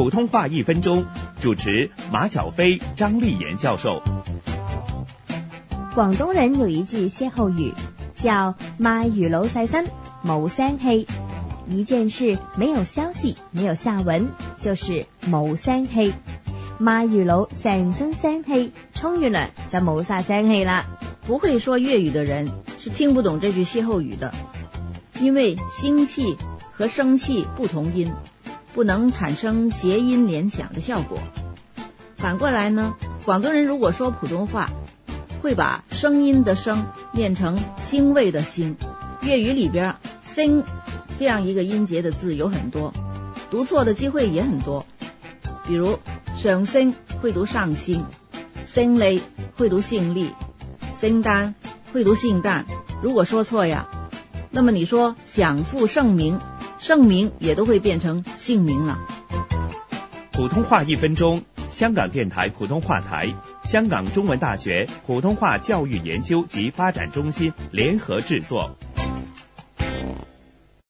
普通话一分钟，主持马晓飞、张丽妍教授。广东人有一句歇后语，叫“卖鱼佬细身，冇声气”。一件事没有消息，没有下文，就是冇声气。卖鱼佬成身声气，冲完凉就冇晒声气啦。不会说粤语的人是听不懂这句歇后语的，因为心气和生气不同音，不能产生谐音联想的效果。反过来呢，广东人如果说普通话，会把声音的声念成腥味的腥。粤语里边“腥”这样一个音节的字有很多，读错的机会也很多。比如“上升”会读“上星”，“胜利”会读“姓利”。圣诞会读姓旦，如果说错呀，那么你说享负盛名，姓名也都会变成姓名了。普通话一分钟，香港电台普通话台、香港中文大学普通话教育研究及发展中心联合制作。